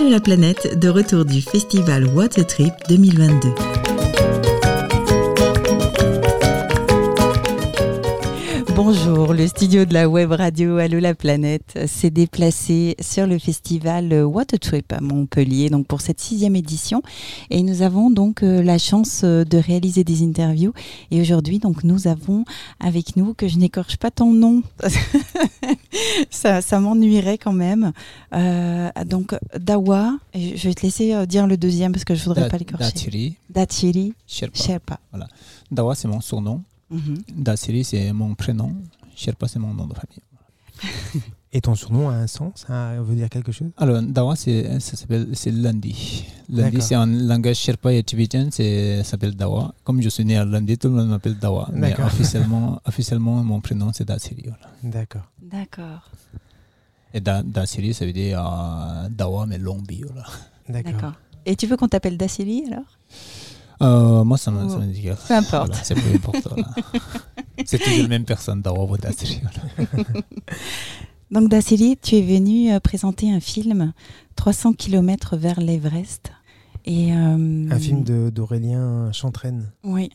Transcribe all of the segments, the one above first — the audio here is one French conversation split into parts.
Allô la planète, de retour du festival Water Trip 2022. Bonjour, le studio de la web radio Allo la planète s'est déplacé sur le festival Water Trip à Montpellier donc pour cette sixième édition et nous avons donc euh, la chance euh, de réaliser des interviews et aujourd'hui donc nous avons avec nous que je n'écorche pas ton nom ça, ça m'ennuierait quand même euh, donc Dawa je vais te laisser dire le deuxième parce que je voudrais pas l'écorcher Dachiri Dachiri Sherpa. Sherpa. Voilà. Dawa c'est mon surnom Mhm. Dachiri c'est mon prénom Sherpa c'est mon nom de famille Et ton surnom a un sens Ça veut dire quelque chose? Alors, Dawa, c'est, ça s'appelle, c'est lundi. Lundi, D'accord. c'est en langage Sherpa et tibétain, c'est, ça s'appelle Dawa. Comme je suis né à lundi, tout le monde m'appelle Dawa. Mais D'accord. officiellement, officiellement, mon prénom, c'est Dasiri. Voilà. D'accord. D'accord. Et da, Dasiri, ça veut dire euh, Dawa, mais long bio. Là. D'accord. D'accord. Et tu veux qu'on t'appelle Dacili alors? Euh, moi, ça me, Oh. dit Peu importe. Voilà, c'est peu important. là. c'est toujours la même personne, Dawa ou Dasiri. Voilà. Donc Dacili, tu es venu euh, présenter un film 300 km vers l'Everest. Et, euh, Un film de- d'Aurélien Chantraine. Oui.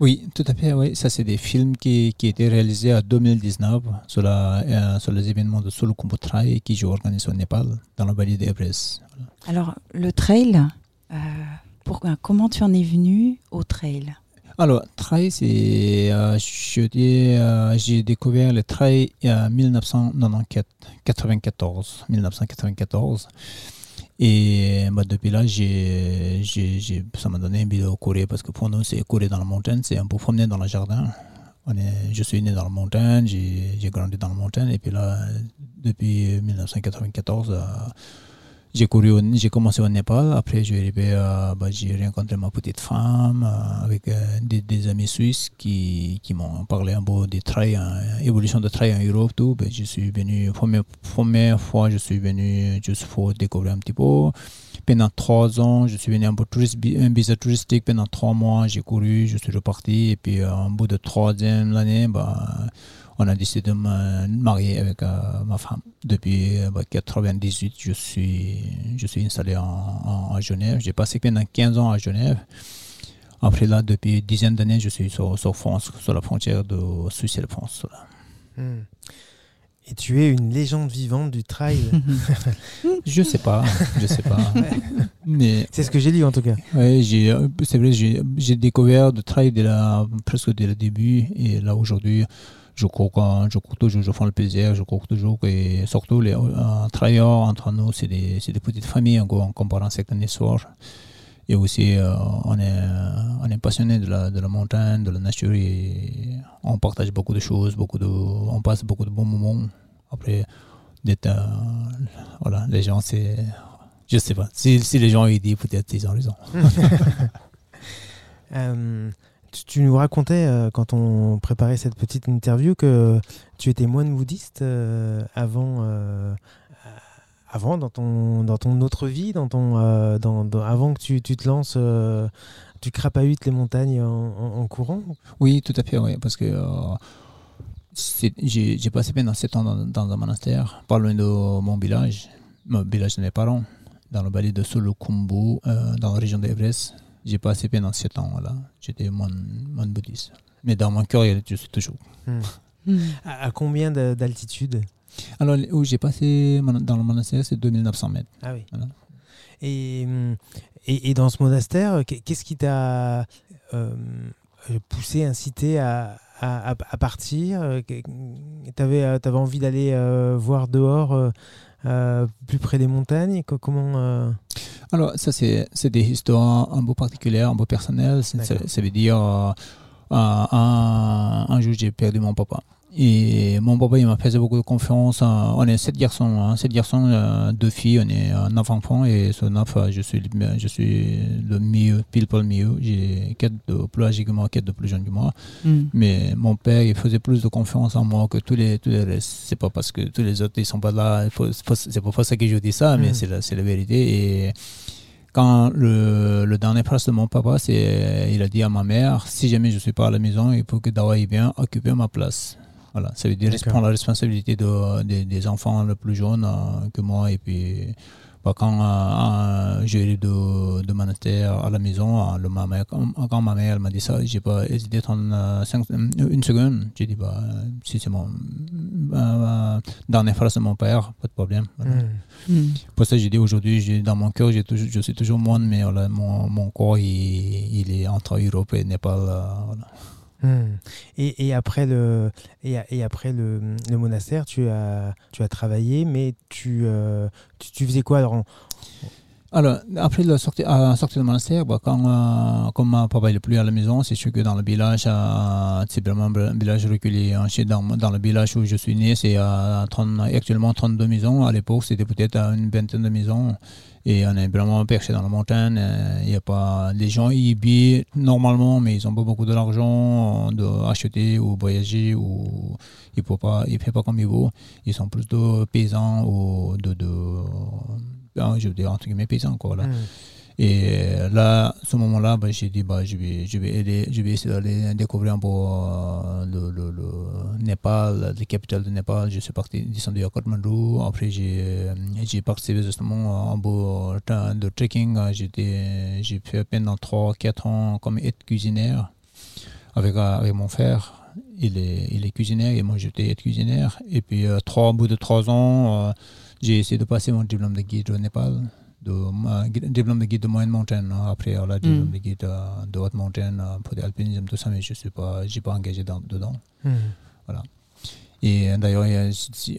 Oui, tout à fait. Oui. Ça, c'est des films qui, qui étaient réalisés en 2019 sur, la, euh, sur les événements de Solo Kumbutrai qui je organise au Népal, dans la vallée d'Everest. Voilà. Alors, le trail, euh, pourquoi, comment tu en es venu au trail? Alors, trail, c'est. euh, euh, j'ai découvert le trail en 1994, 94, 1994. Et bah, depuis là, j'ai, ça m'a donné envie de courir parce que pour nous, c'est courir dans la montagne, c'est un peu promener dans le jardin. Je suis né dans la montagne, j'ai, grandi dans la montagne et puis là, depuis 1994, euh, j'ai couru, au- j'ai commencé au Népal. Après, bah, j'ai rencontré ma petite femme euh, avec euh, des, amis suisses qui, qui m'ont parlé un peu des trails, hein, évolution de trail en Europe, tout. Ben, je suis venu, première, première fois, je suis venu juste pour découvrir un petit peu. Pendant trois ans, je suis venu un peu touriste, un visa touristique. Pendant trois mois, j'ai couru, je suis reparti. Et puis, en bout de troisième année, bah, on a décidé de me marier avec euh, ma femme. Depuis 1998, je suis, je suis installé en, en- à Genève. J'ai passé pendant 15 ans à Genève. Après là, depuis une dizaine d'années, je suis sur, sur France, sur la frontière de Suisse et de France. Hmm. Et tu es une légende vivante du trail. Je sais pas, je sais pas. Mais C'est ce que j'ai lu en tout cas. ouais, j'ai, euh, c'est vrai, j'ai, j'ai découvert le trail dès la, presque dès le début. Et là, aujourd'hui, je cours, quand- je cours toujours, je prends le plaisir, je cours toujours. Et surtout, les euh, trailers entre nous, c'est des, des petites familles en, gros, en comparant certaines histoires. Et aussi, euh, on, est, on est passionné de la, de la montagne, de la nature et on partage beaucoup de choses, beaucoup de, on passe beaucoup de bons moments. Après, d'être, euh, voilà, les gens, c'est. Je sais pas. Si, si les gens ils disent, peut-être ils ont raison. Euh, tu, nous racontais euh, quand on préparait cette petite interview que tu étais moine bouddhiste euh, avant, euh, avant dans ton dans ton autre vie, dans ton dans, avant que tu, tu te lances, tu crapahutes les montagnes en, courant? Oui, tout à fait, oui. Parce que j'ai passé pendant 7 ans dans, un monastère, pas loin de mon village, mon village de mes parents, dans le vallée de Solokumbu, dans la région d'Everest. J'ai passé pendant 7 ans là. J'étais moine, moine bouddhiste. Mais dans mon cœur, je suis toujours. Hmm. À, à combien de- d'altitude Alors, où j'ai passé dans le monastère, c'est 2900 mètres. Ah oui. Voilà. Et, et, et dans ce monastère, qu'est- qu'est-ce qui t'a euh, poussé, incité à, à, à- à partir Tu avais, avais envie d'aller euh, voir dehors, euh, euh, plus près des montagnes Co- Comment euh, Alors, ça, c'est des histoires un peu particulières, un peu personnelles. Ça, veut dire, euh, un, un jour, j'ai perdu mon papa. Et mon papa, il m'a fait beaucoup de confiance. On est sept garçons, hein, sept garçons, euh, deux filles, on est euh, neuf enfants. Et sur neuf, euh, je suis, le- je suis le mieux, pile pour le mieux. J'ai quatre de plus âgés que moi, quatre de plus jeunes que moi. Hmm. Mais mon père, il faisait plus de confiance en moi que tous les, tous les restes. C'est pas parce que tous les autres, ils sont pas là. C'est pas, pour ça que je dis ça, mais Mm. c'est la, c'est la vérité. Et quand le, le dernier phrase de mon papa, c'est, il a dit à ma mère, si jamais je suis pas à la maison, il faut que Dawa vienne occuper ma place. Voilà, ça veut dire prendre la responsabilité de, des- des enfants les plus jeunes euh, que moi. Et puis, bah, quand euh, euh, j'ai eu de, de monastère à la maison, euh, le, ma mère, quand, quand ma mère elle m'a dit ça, j'ai pas hésité 35, une seconde. J'ai dit, bah, si c'est mon euh, dernière phrase de mon père, pas de problème. Voilà. Hmm. Mm. Pour ça, j'ai dit aujourd'hui, dans mon cœur, toujours- je suis toujours moine, mais voilà, mon, mon corps, il, il est entre Europe et Népal. euh, voilà. Hmm. Et, après le et, après le, monastère, tu as travaillé, mais tu euh, tu, faisais quoi alors Alors, après la sortie, la sortie du monastère, bah, quand, euh, comme ma papa n'est plus à la maison, c'est sûr que dans le village, euh, c'est vraiment un village reculé. hein. Dans, dans le village où je suis né, c'est euh, 30 actuellement 32 maisons. À l'époque, c'était peut-être euh, une vingtaine de maisons. Et on est vraiment perché dans la montagne. euh, Il y a pas, les gens y habitent normalement, mais ils n'ont pas beaucoup de l'argent d'acheter ou voyager. Ou, ils ne font pas, ils pas comme ils veulent. Ils sont plus de paysans ou de, de je veux dire entre guillemets paysans quoi là. Hmm. Et là, à ce moment-là, bah, j'ai dit bah, je vais, je vais je vais essayer d'aller découvrir un peu euh, le, le, le Népal, la capitale du Népal. Je suis parti descendu à Kathmandu. Après, j'ai, euh, j'ai participé justement à un peu de de trekking. J'étais, j'ai fait pendant 3-4 ans comme aide cuisinière avec, euh, avec mon frère. Il est, il est cuisinier et moi j'étais aide cuisinière. Et puis, euh, trois, au bout de 3 ans, euh, j'ai essayé de passer mon diplôme de guide au Népal, de, diplôme de guide de moyenne montagne. hein. Après, euh, le diplôme Mm. de guide euh, de haute montagne euh, pour l'alpinisme, tout ça, mais je ne pas, pas engagé dans- dedans. Hmm. Et euh, d'ailleurs,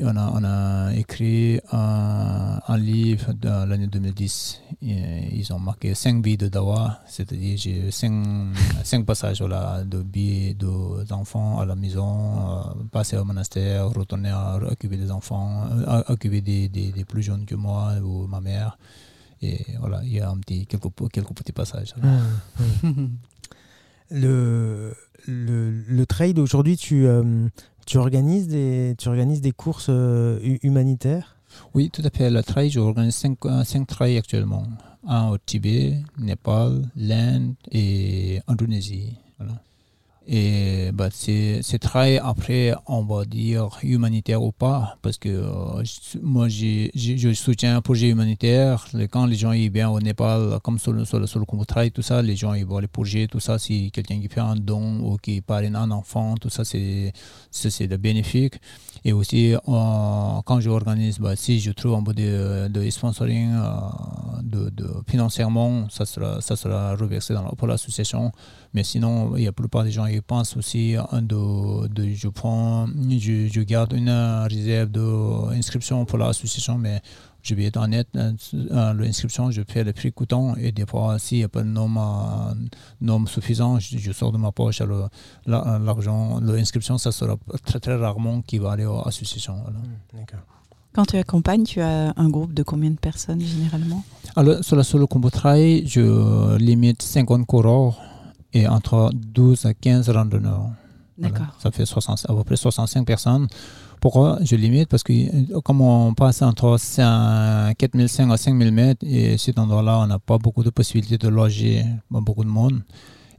on a, on a écrit un, un livre l'année 2010. Et ils ont marqué 5 vies de Dawa, c'est-à-dire j'ai 5, cinq passages voilà, de de- d'enfants à la maison, euh, passer au monastère, retourner à occuper des enfants, euh, à occuper des, des, des plus jeunes que moi ou ma mère. Et voilà, il y a un petit, quelques, quelques petits passages. Hmm. Le, le, le trail aujourd'hui, tu, euh, tu, organises des, tu organises des courses euh, hu- humanitaires? Oui, tout à fait. Le trail, j'organise 5 cinq trails actuellement. Un au Tibet, Népal, l'Inde et Indonésie. Et bah, c'est trails, après, on va dire humanitaire ou pas, parce que euh, moi, je soutiens un projet humanitaire. Quand les gens ils viennent au Népal, comme sur le, sur le, tout ça, les gens ils vont les projets, tout ça, si quelqu'un qui fait un don ou qui parraine un enfant, tout ça, c'est bénéfique. Et aussi, euh, quand j'organise, bah, si je trouve un peu de, sponsoring, euh, de, de financièrement, ça sera, ça sera reversé dans, pour l'association. Mais sinon, il y a la plupart des gens qui pensent aussi euh, de, de je prends, je, je garde une euh, réserve d'inscription pour l'association, mais je vais être honnête, euh, euh, l'inscription, je fais le prix coûtant et des fois, s'il n'y a pas de nombre, euh, nombre suffisant, je, je sors de ma poche l'argent. L'inscription, ça sera très très rarement qui va aller à l'association. voilà. D'accord. Quand tu accompagnes, tu as un groupe de combien de personnes généralement? Alors, sur la solo combo trail, je limite 50 coureurs et entre 12 à 15 randonneurs. Voilà. D'accord. Ça fait 60 à peu près 65 personnes. Pourquoi je limite Parce que euh, comme on passe entre 5 4500 à 5000 mètres, et cet endroit-là, on n'a pas beaucoup de possibilités de loger beaucoup de monde.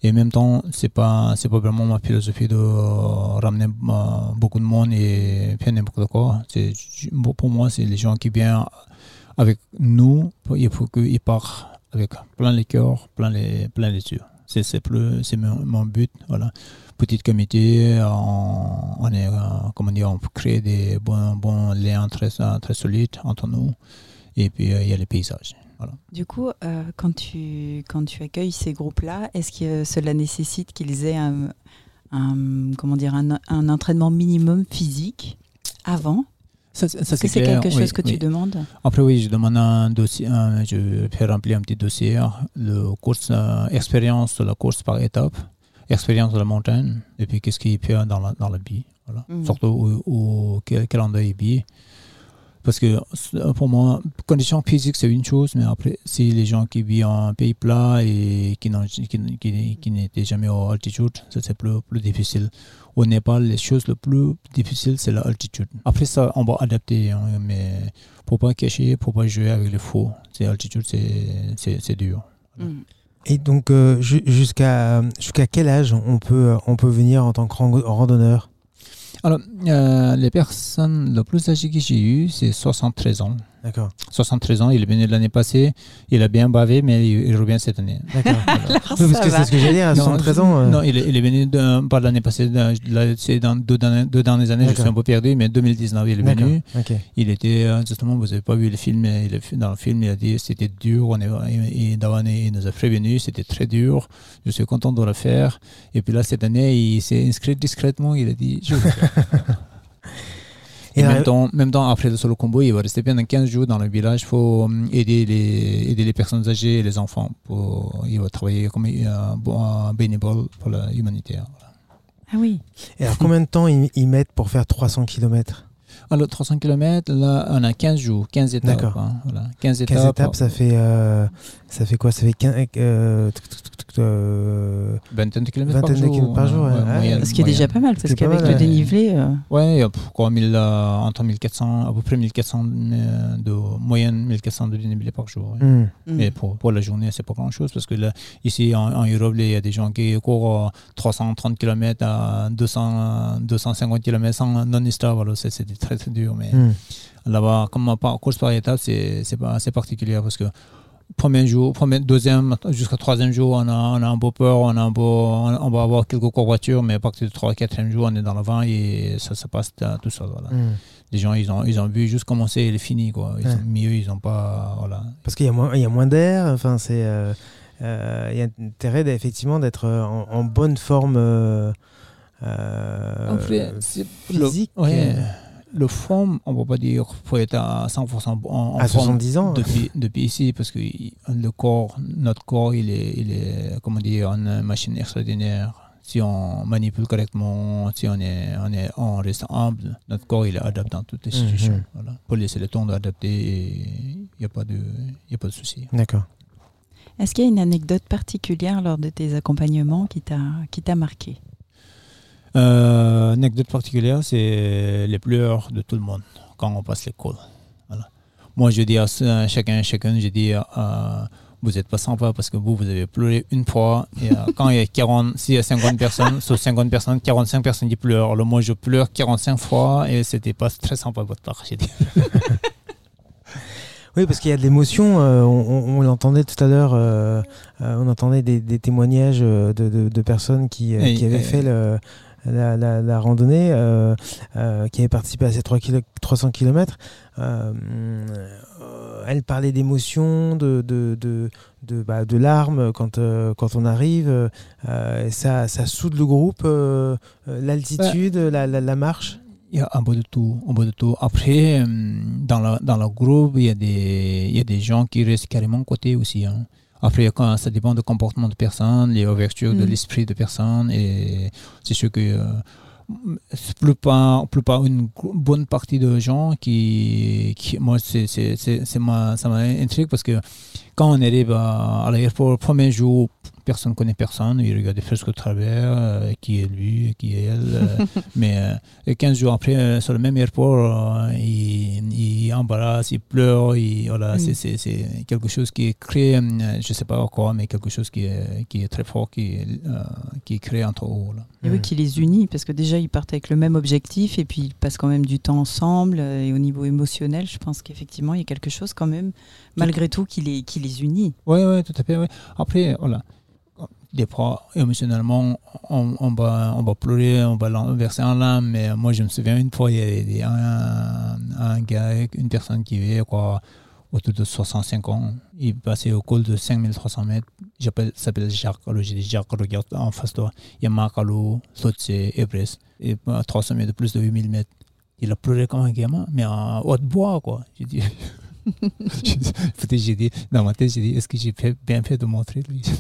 Et en même temps, c'est pas c'est pas vraiment ma philosophie de euh, ramener euh, beaucoup de monde et faire n'importe quoi. C'est pour moi, c'est les gens qui viennent avec nous. Il faut qu'ils partent avec plein les cœurs, plein les plein les yeux. C'est mon, mon but. Voilà petite comité, on, on est, euh, comment dire, on crée des bons, bons liens très, très solides entre nous. Et puis, euh, il y a les paysages. Voilà. Du coup, euh, quand, tu, quand tu accueilles ces groupes-là, est-ce que cela nécessite qu'ils aient un, un- comment dire, un, un entraînement minimum physique avant? Ça, ça, Est-ce que c'est quelque oui, chose que oui. tu demandes? Après, oui, je demande un dossier, un- je fais remplir un petit dossier, le course, euh, expérience de la course par étape, expérience de la montagne, et puis qu'est-ce qu'il fait dans la, dans la vie. Voilà. Mhm. Surtout au, au vit. Parce que euh, pour moi, condition physique, c'est une chose, mais après, si les gens qui vivent en pays plat et qui n'ont- qui, qui, qui n'étaient jamais à altitude, c'est plus, plus difficile. Au Népal, les choses les plus difficiles, c'est l'altitude. Après ça, on va adapter, hein, mais pour pas cacher, pour pas jouer avec les faux. C'est altitude, c'est- c'est c'est dur. Mm. Et donc, euh, ju- jusqu'à jusqu'à quel âge on peut, on peut venir en tant que ran- randonneur? Alors, euh, les personnes le plus âgées que j'ai eues, c'est 73 ans. D'accord. 73 ans, il est venu l'année passée, il a bien bavé, mais il, il revient cette année. D'accord. Oui, parce que c'est ce que j'allais dire, à Non, 73 ans. euh, Non, il est, il est venu de- pas l'année passée, c'est dans deux, dernières- deux dernières années, je suis un peu perdu, mais 2019, il est venu. Ok. Il était, euh, justement, vous n'avez pas vu le film, mais il est- dans le film, il a dit c'était dur, on est, d'avant, il nous a prévenu, c'était très dur, je suis content de le faire. Et puis là, cette année, il s'est inscrit discrètement, il a dit je vais le faire. Et Et même temps, même temps, après le solo combo, il va rester pendant 15 jours dans le village pour euh, aider les, aider les personnes âgées et les enfants. Pour, il va travailler comme un, bon, un bénévole pour l'humanitaire. Ah oui. Et alors, combien de temps ils, ils mettent pour faire 300 km Alors, 300 km, là, on a 15 jours, 15 étapes. D'accord. hein, voilà. 15 15 étapes. étapes, ça fait, euh, ça fait quoi? Ça fait 15, euh, euh, Vingtaine de kilomètres par jour. kilomètres par jour, ouais. Moyenne, Ce qui est déjà pas mal, parce qu'avec le dénivelé. euh, 1000, euh, entre 1400, à peu près 1400 euh, de moyenne, 1400 de dénivelé par jour. hmm. hmm. Et pour, pour la journée, c'est pas grand chose parce que là, ici en, en Europe, il y a des gens qui courent euh, 330 km à 200, 250 km sans non-stop. Alors, c'est c'est très très dur. Mais Hmm. là-bas, comme par course par étape, c'est c'est pas assez particulier parce que premier jour, premier, deuxième, jusqu'à troisième jour, on a, on a un peu peur, on, a un peu, on, on va avoir quelques courbatures, mais à partir du trois, quatrième jour, on est dans le vent et ça se passe tout seul. Voilà. Hmm. Les gens, ils ont, ils ont vu juste commencer et il est fini. Quoi. Ils Ouais. ont mieux, ils n'ont pas. Voilà. Parce qu'il y a moins, il y a moins d'air. Enfin, c'est, euh, euh, il y a intérêt d'être- effectivement d'être euh, en, en bonne forme euh, physique. Le, ouais, euh, le forme, on ne va pas dire qu'il faut être à 100% en, en à forme 70 ans. depuis, depuis ici, parce que le corps, notre corps, il est, il est comment dire, une machine extraordinaire. Si on manipule correctement, si on, est, on, est, on reste humble, notre corps il est adapté dans toutes les Mhm. situations. Voilà. Pour laisser le temps d'adapter, il n'y a pas de, il y a pas de souci. D'accord. Est-ce qu'il y a une anecdote particulière lors de tes accompagnements qui t'a qui t'a marqué? Euh, anecdote particulière, c'est les pleurs de tout le monde quand on passe l'école. Voilà. Moi, je dis à chacun, chacun, je dis, euh, vous n'êtes pas sympa parce que vous, vous avez pleuré une fois. Et euh, quand il y a 40, s'il y a 50 personnes, sur 50 personnes, 45 personnes qui pleurent. Alors moi, je pleure 45 fois et c'était pas très sympa de votre part. j'ai dit. Oui, parce qu'il y a de l'émotion. euh, on, on- on l'entendait tout à l'heure. euh, euh, on entendait des, des témoignages de, de- de personnes qui, avaient fait le- la, la- la randonnée, euh, euh, qui avaient participé à ces 3 kilo- 300 km. elle parlait d'émotion, de, de, de, de, bah, de larmes quand, euh, quand on arrive. euh, ça, ça soude le groupe, euh, euh, l'altitude, la, la- la marche. Il y a un peu de tout, un peu de tout. Après, euh, dans, la, dans le groupe, il y, a des, il y a des gens qui restent carrément côté aussi. hein. Après, quand, ça dépend du comportement de personne, les ouvertures de Mm. l'esprit de personne. Et c'est sûr que euh, c'est plus pas, plus pas une bonne partie de gens qui, qui moi, c'est, c'est, c'est, ma- ça m'intrigue parce que quand on arrive à, à l'aéroport, le premier jour, personne ne connaît personne, il regarde des fresques au travers, euh, qui est lui, qui est elle. euh, mais euh, et 15 jours après, euh, sur le même aéroport, euh, il, il embarrasse, il pleure, il, voilà, Mm. c'est, c'est, c'est quelque chose qui est créé, euh, je ne sais pas quoi, mais quelque chose qui est, qui est très fort, qui est, euh, qui est créé entre eux. Là. Et oui, Mm. qui les unit, parce que déjà, ils partent avec le même objectif et puis ils passent quand même du temps ensemble. Et au niveau émotionnel, je pense qu'effectivement, il y a quelque chose quand même, malgré tout, qui les, qui les unit. Oui, oui, tout à fait. ouais. Après, voilà. Des fois, émotionnellement, on, on va, on va pleurer, on va verser en larmes. Mais moi, je me souviens une fois, il y des- un, un gars, une personne qui avait quoi, autour de 65 ans. Il passait au col de 5300 mètres. Il s'appelle Jacques. J'ai dit, Jacques, regarde en face de toi. Il y a Makalo, Lhotse, Everest. Et à 300 mètres de plus de 8000 mètres. Il a pleuré comme un gamin, mais en haute bois, quoi. Peut-être j'ai dit, dans ma tête, j'ai dit, est-ce que j'ai bien fait de montrer lui?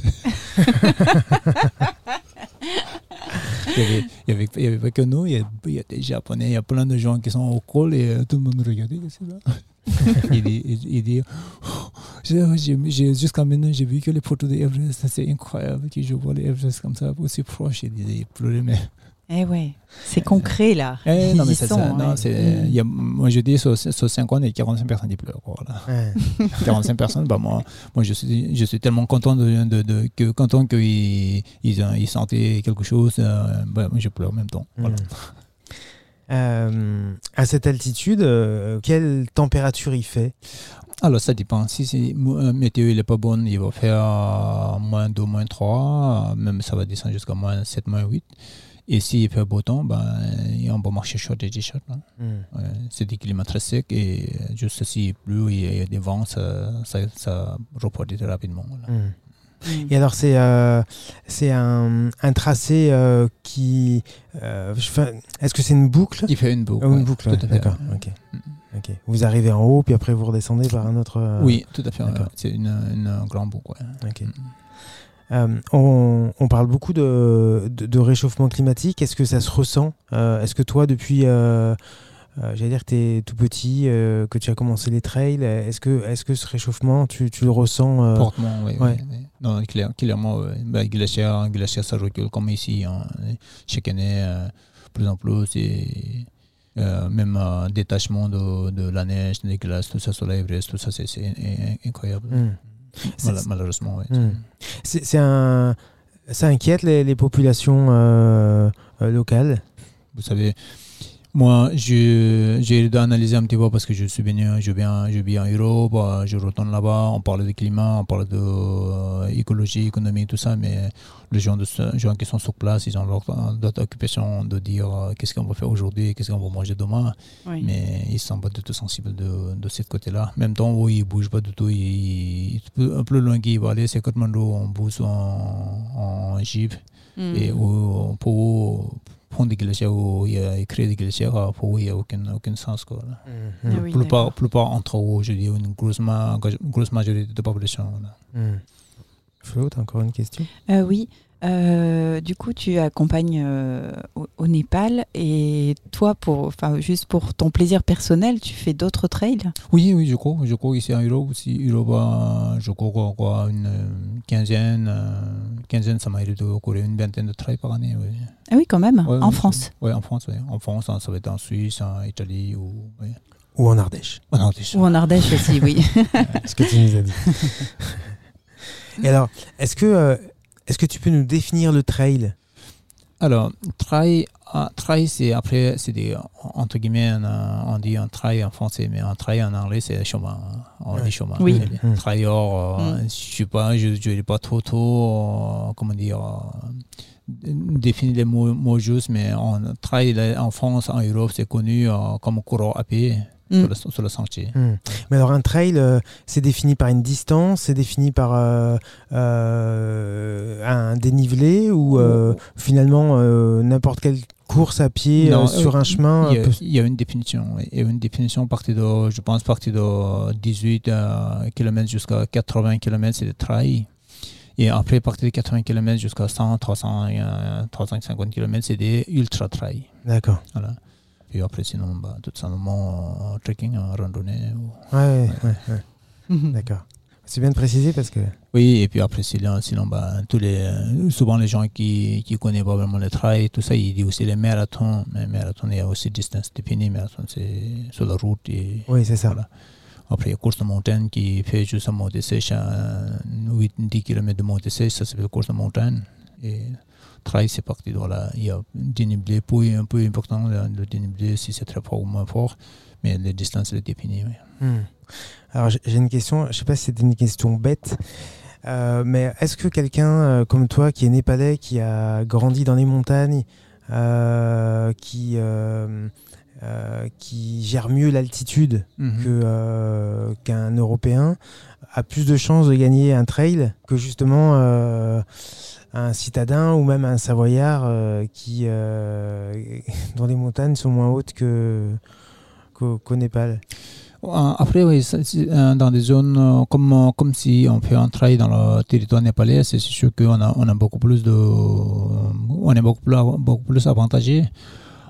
Il, y avait, il, y avait, avait pas que nous, il y, a, il y a des Japonais, il y a plein de gens qui sont au col et euh, tout le monde regardait, c'est là. il dit, il, il dit Oh, jusqu'à maintenant, j'ai vu que les photos de Everest, c'est incroyable que je vois les Everest comme ça, aussi proche. Il disait, il pleurait, mais Eh ouais, c'est concret là. eh, non, mais y ça, sont, ça- non, ouais. c'est- il y a- moi je dis sur, sur 50 et 45 personnes qui pleurent. Voilà. Ouais. 45 personnes, bah moi, moi je, suis, je suis tellement content de, de, de- que content qu'ils ils, ils sentaient quelque chose, euh, bah, moi je pleure en même temps. Voilà. Mm. Euh, à cette altitude, euh, quelle température il fait? Alors, ça dépend. Si c'est euh, météo n'est pas bonne, il va faire moins 2, moins 3, même ça va descendre jusqu'à moins 7, moins 8. Et s'il fait beau temps, ben, on va marcher short et t-shirt. Mm. Ouais, c'est des climats très secs et juste s'il pleut, il y a des vents, ça, ça, ça refroidit rapidement. Mm. Et alors, c'est euh, un, un, tracé euh, qui. Euh, Est-ce que c'est une boucle? Il fait une boucle. une boucle, d'accord. ok. Vous arrivez en haut, puis après vous redescendez par un autre. Euh, oui, tout à fait. C'est une, une, grande boucle. Ok. Euh, on, on, parle beaucoup de, de, de réchauffement climatique. Est-ce que ça se ressent Est-ce que toi, depuis euh, j'allais dire que tu es tout petit, euh, que tu as commencé les trails. Est-ce que, est que ce réchauffement, tu, tu le ressens euh... Fortement, oui. Ouais. Non, clairement, bah, glaciaire, glaciaire, ça recule comme ici. Hein. Chaque année, euh, plus en plus. Et, même détachement de, de, la neige, des glaces, tout ça sur l'Everest, tout ça, c'est incroyable. Malheureusement, oui. Hmm. C'est un, ça inquiète les, les populations locales? Vous savez, moi, j'ai analysé un petit peu parce que je suis venu, je viens, je vis en Europe, euh, je retourne là-bas, on parle de climat, on parle d'écologie, euh, économie, tout ça, mais les gens, de, gens qui sont sur place, ils ont d'autres occupations de dire euh, qu'est-ce qu'on va faire aujourd'hui, qu'est-ce qu'on va manger demain, mais ils ne sont pas du tout sensibles de, de ce côté-là. Même temps où ils ne bougent pas du tout, ils, un peu loin qu'ils vont aller, c'est Kathmandu, on bouge en, en Jeep, mm. et où, pour prendre des glaciers ou créer des glaciers, pour eux, il n'y a aucun, aucun sens. Quoi. Mm -hmm. La plupart, plupart entre eux, je dis une grosse, ma grosse majorité de la population. Mm. Flo, tu as encore une question? Euh, Oui. Euh, du coup, tu accompagnes euh, au, Népal et toi, pour, enfin, juste pour ton plaisir personnel, tu fais d'autres trails? Oui, oui, je crois. Je crois ici en Europe aussi. Europe, je crois quoi, une quinzaine, quinzaine, ça m'a aidé de courir une vingtaine de trails par année. Oui. Ah oui, quand même. en France. Oui, en France. Oui. En France, ça va être en Suisse, en Italie ou. Ou en Ardèche. En Ardèche. Ou en Ardèche aussi, oui. Ce que tu nous as dit. Et alors, est-ce que est-ce que tu peux nous définir le trail? Alors, trail, ah, trail c'est après, c'est des, entre guillemets, on, dit un trail en français, mais un trail en anglais, c'est chemin. On dit chemin. Oui. Mmh. Trail, euh, mm. je sais pas, je ne pas trop, trop, euh, comment dire, euh, définir les mots, mots justes, mais en trail en France, en Europe, c'est connu comme courant à pied. Mm. sur, le, sentier. Mm. Mais alors un trail, euh, c'est défini par une distance, c'est défini par euh, euh, un dénivelé ou finalement n'importe quelle course à pied sur un chemin Il y, a une définition. Il y a une définition partie de, je pense, partie de 18 km jusqu'à 80 km, c'est des trails. Et après, à partir de 80 km jusqu'à 100, 300, 350 km, c'est des ultra trails. D'accord. Voilà. Et après, sinon, bah, tout simplement, trekking, randonnée. Ou... Ouais, ouais, ouais. D'accord. C'est bien de préciser parce que. Oui, et puis après, sinon, sinon bah, tous les, euh, souvent les gens qui ne connaissent pas vraiment le trail, tout ça, ils disent aussi les marathons. Mais marathon, il y a aussi distance définie. Marathon, c'est sur la route. Et, oui, c'est ça. Voilà. Après, il y a course de montagne qui fait juste un montée sèche, 8-10 km de montée sèche, ça s'appelle course de montagne. Et trail, c'est parti. Il y a dénivelé, un peu important, le dénivelé, si c'est très fort ou moins fort, mais les distances, c'est définies. Oui. Hmm. Alors, j'ai une question, je ne sais pas si c'est une question bête, euh, mais est-ce que quelqu'un euh, comme toi, qui est népalais, qui a grandi dans les montagnes, euh, qui, qui gère mieux l'altitude mhm. qu'un Européen, a plus de chances de gagner un trail que justement un citadin ou même un savoyard euh, qui, euh, dont les montagnes sont moins hautes que, qu'au, Népal après, oui, euh, dans des zones comme, comme si on fait un travail dans le territoire népalais, c'est sûr qu'on a, on a beaucoup plus de. On est beaucoup plus, beaucoup plus avantagé.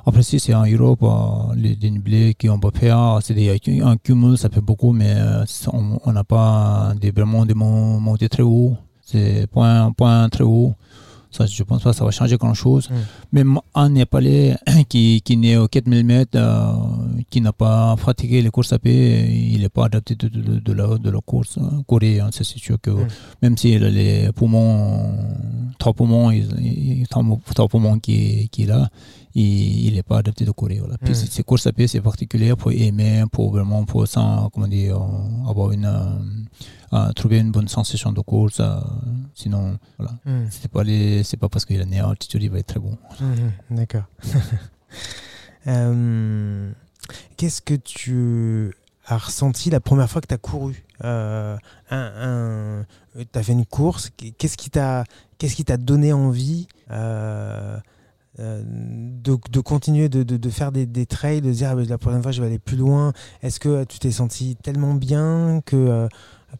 Après, si c'est en Europe, les dénivelés qu'on peut faire, c'est des, un cumul, ça fait beaucoup, mais on n'a pas vraiment des montées très hauts. C'est point, point très haut. Ça, je pense pas que ça va changer grand-chose. Mm. Même un Népalais qui, qui naît au 4000 mètres, euh, qui n'a pas pratiqué les courses à pied, il n'est pas adapté de, de, de la, de la course hein, courir. hein. C'est sûr que Mm. même s'il a les poumons, trois poumons, il, il, trois, poumons qui, qui est là, il n'est pas adapté de courir. Voilà. Puis Mm. ces- courses à pied, c'est particulier pour aimer, pour vraiment, pour sans, comment dire, euh, avoir une, euh, euh, trouver une bonne sensation de course. euh, sinon, voilà. Mm. C'est pas les, pas parce qu'il est né à altitude, il va être très bon. Mhm, D'accord. Euh, Qu'est-ce que tu as ressenti la première fois que tu as couru? Euh, un, Tu as fait une course. Qu'est-ce qui t'a donné envie euh, de, de continuer de, de- de faire des, des trails, de dire ah, la prochaine fois je vais aller plus loin Est-ce que tu t'es senti tellement bien que, euh,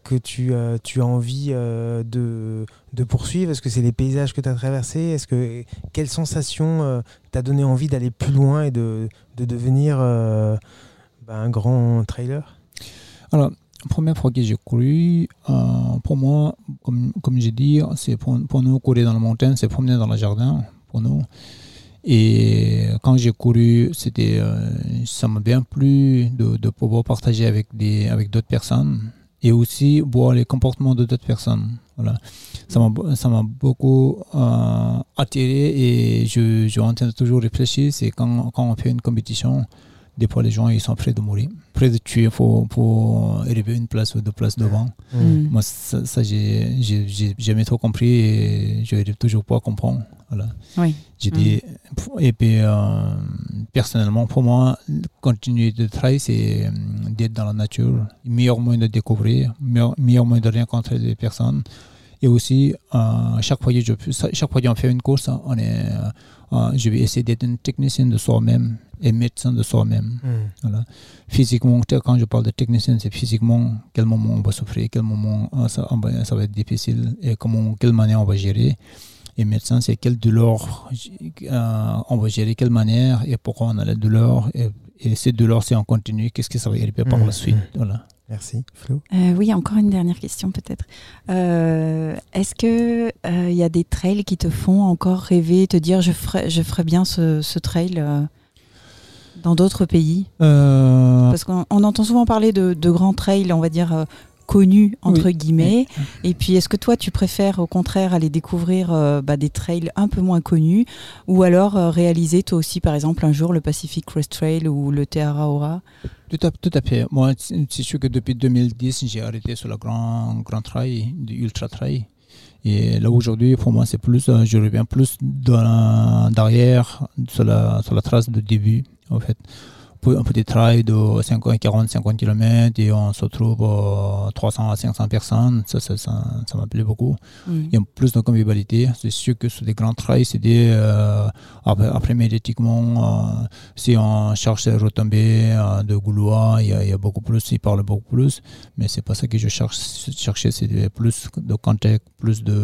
que tu, euh, tu as envie euh, de, poursuivre? Est-ce que c'est les paysages que tu as traversés? Est-ce que quelle sensation euh, t'a donné envie d'aller plus loin et de, de devenir bah, un grand trailer? Alors, première fois que j'ai couru, pour moi, comme, comme j'ai dit, c'est pour, pour nous courir dans la montagne, c'est promener dans le jardin pour nous. Et quand j'ai couru, c'était, ça m'a bien plu de, de pouvoir partager avec des, avec d'autres personnes et aussi voir les comportements de d'autres personnes. Voilà. Ça m'a, beaucoup euh, attiré et je, je en train de toujours réfléchir. C'est quand, quand on fait une compétition, des fois les gens ils sont prêts de mourir, prêts de tuer pour, pour arriver une place ou deux places devant. Mm. Moi, ça, ça j'ai, jamais trop compris et je n'arrive toujours pas à comprendre. Voilà. Oui. J'ai dit, et puis, euh, personnellement, pour moi, continuer de travailler, c'est euh, d'être dans la nature. Meilleur moyen de découvrir, meilleur, meilleur moyen de rencontrer des personnes. Et aussi, euh, chaque, fois que je, chaque fois qu'on fait une course, on est, euh, je vais essayer d'être un technicien de soi-même et médecin de soi-même. Mm. Voilà. Physiquement, quand je parle de technicien, c'est physiquement quel moment on va souffrir, quel moment euh, ça, va- ça va être difficile et comment, quelle manière on va gérer. Et médecin, c'est quelle douleur euh, on va gérer, quelle manière et pourquoi on a la douleur. Et, et cette douleur, si on continue, qu'est-ce que ça va arriver par Mhm. la suite. Voilà. Merci, Flo? Euh, oui, encore une dernière question peut-être. Euh, Est-ce que il y a des trails qui te font encore rêver, te dire je ferais, je ferais bien ce, ce trail euh, dans d'autres pays? Euh, Parce qu'on on entend souvent parler de, de grands trails, on va dire euh, connus entre Oui. guillemets. Et puis, est-ce que toi, tu préfères au contraire aller découvrir euh, bah, des trails un peu moins connus, ou alors euh, réaliser toi aussi, par exemple, un jour le Pacific Crest Trail ou le Te Araora? Tout à, tout à fait. Moi, c'est sûr que depuis 2010, j'ai arrêté sur le grand, grand trail, du ultra trail. Et là, aujourd'hui, pour moi, c'est plus, euh, je reviens plus dans- derrière, sur la, sur la trace de début, en fait. Un petit trail de 50, 40, 50 km et on se retrouve à 300 à 500 personnes. Ça, ça, ça, ça m'a plu beaucoup. Il y a plus de convivialité. C'est sûr que sur des grands trails, c'est des. euh, après, après, médiatiquement, euh, si on cherche les retombées euh, de Goulois, il y, a, il y a beaucoup plus, il parle beaucoup plus. Mais c'est pas ça que je cherche. Chercher, c'est des- plus de contact, plus de.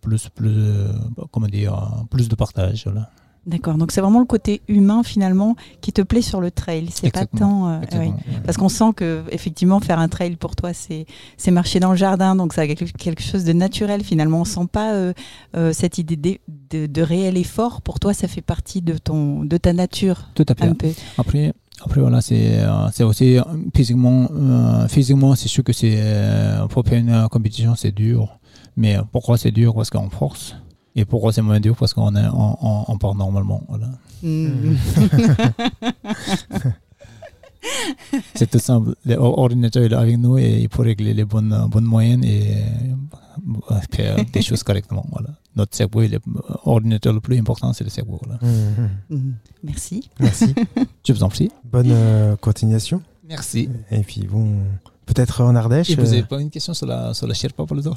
Plus, plus, euh, comment dire, euh, plus de partage. Voilà. D'accord, donc c'est vraiment le côté humain finalement qui te plaît sur le trail. C'est pas tant. euh, ouais. Parce qu'on sent que effectivement faire un trail pour toi c'est c'est marcher dans le jardin donc ça a quelque, chose de naturel finalement on sent pas euh, euh, cette idée de, de, de réel effort pour toi ça fait partie de ton de ta nature Tout à fait. un peu Après, après voilà, c'est c'est aussi physiquement, physiquement c'est sûr que c'est pour faire une compétition, c'est dur. Mais pourquoi c'est dur? Parce qu'on force. Et pourquoi c'est moins dur Parce qu'on est- on, on, on part normalement. Voilà. Mm. C'est tout simple. L'ordinateur est là avec nous et il faut régler les bonnes, euh, bonnes moyennes et euh, faire des choses correctement. Voilà. Notre cerveau, l'ordinateur le plus important, c'est le cerveau. Voilà. Mhm. Mm. Merci. Merci. Je vous en prie. Bonne euh, continuation. Merci. Et puis bon, peut-être en Ardèche. Et vous euh, n'avez pas une question sur la, sur la Sherpa pour le dos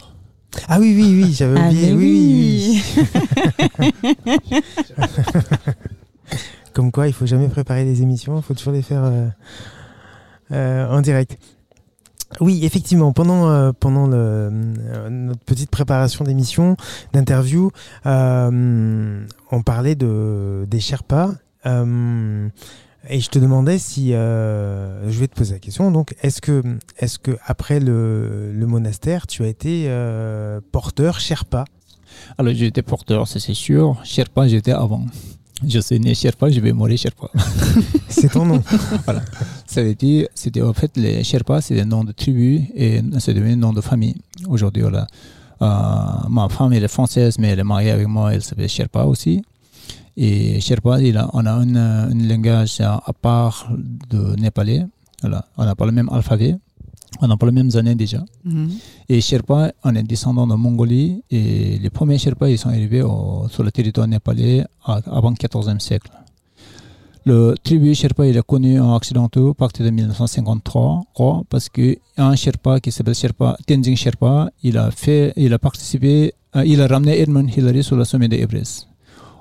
Ah oui, oui, oui, j'avais Ah, oublié. mais oui, oui, oui. Comme quoi, il faut jamais préparer les émissions, il faut toujours les faire euh, euh, en direct. Oui, effectivement, pendant, euh, pendant le, notre petite préparation d'émission, d'interview, on parlait de, des Sherpas. Et je te demandais si, euh, je vais te poser la question, donc est-ce que, est-ce que après le, le monastère, tu as été euh, porteur Sherpa? Alors, j'étais porteur, ça c'est sûr. Sherpa, j'étais avant. Je suis né Sherpa, je vais mourir Sherpa. C'est ton nom. voilà. Ça veut dire, c'était en fait les Sherpa, c'est des noms de tribus et c'est devenu nom de famille. Aujourd'hui, voilà. Euh, ma femme, elle est française, mais elle est mariée avec moi, elle s'appelle Sherpa aussi. Et Sherpa, il a, on a un langage à part de népalais. Voilà. On n'a pas le même alphabet. On n'a pas les mêmes années déjà. Mhm. Et Sherpa, on est descendant de Mongolie. Et les premiers Sherpa, ils sont arrivés au- sur le territoire népalais à- avant le 14e siècle. Le tribu Sherpa, il est connu en Occidentaux à partir de 1953, crois, parce qu'il y a un Sherpa qui s'appelle Sherpa, Tenzing Sherpa, il a fait, il a participé, euh, il a ramené Edmund Hillary sur le sommet de Everest.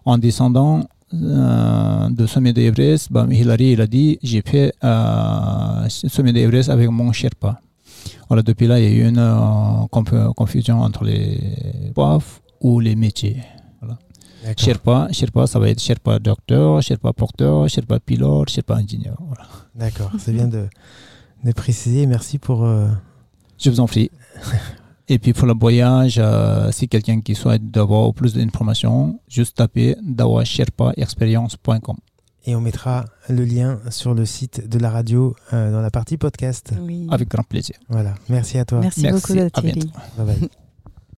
En descendant euh, de sommet de Everest, ben, Hillary, il a dit, j'ai fait euh, sommet de Everest avec mon Sherpa. Voilà, depuis là, il y a eu une euh, conf- confusion entre les coiffes ou les métiers. Sherpa, Sherpa, ça va être Sherpa docteur, Sherpa porteur, Sherpa pilote, Sherpa ingénieur. Voilà. D'accord. C'est bien de, de préciser. Merci pour. euh, Je vous en prie. Et puis pour le voyage, euh, si quelqu'un qui souhaite d'avoir plus d'informations, juste tapez dawasherpaexperience.com. Et on mettra le lien sur le site de la radio euh, dans la partie podcast. Oui. Avec grand plaisir. Voilà. Merci à toi. Merci, Merci, beaucoup, à Thierry. bientôt. Bye bye.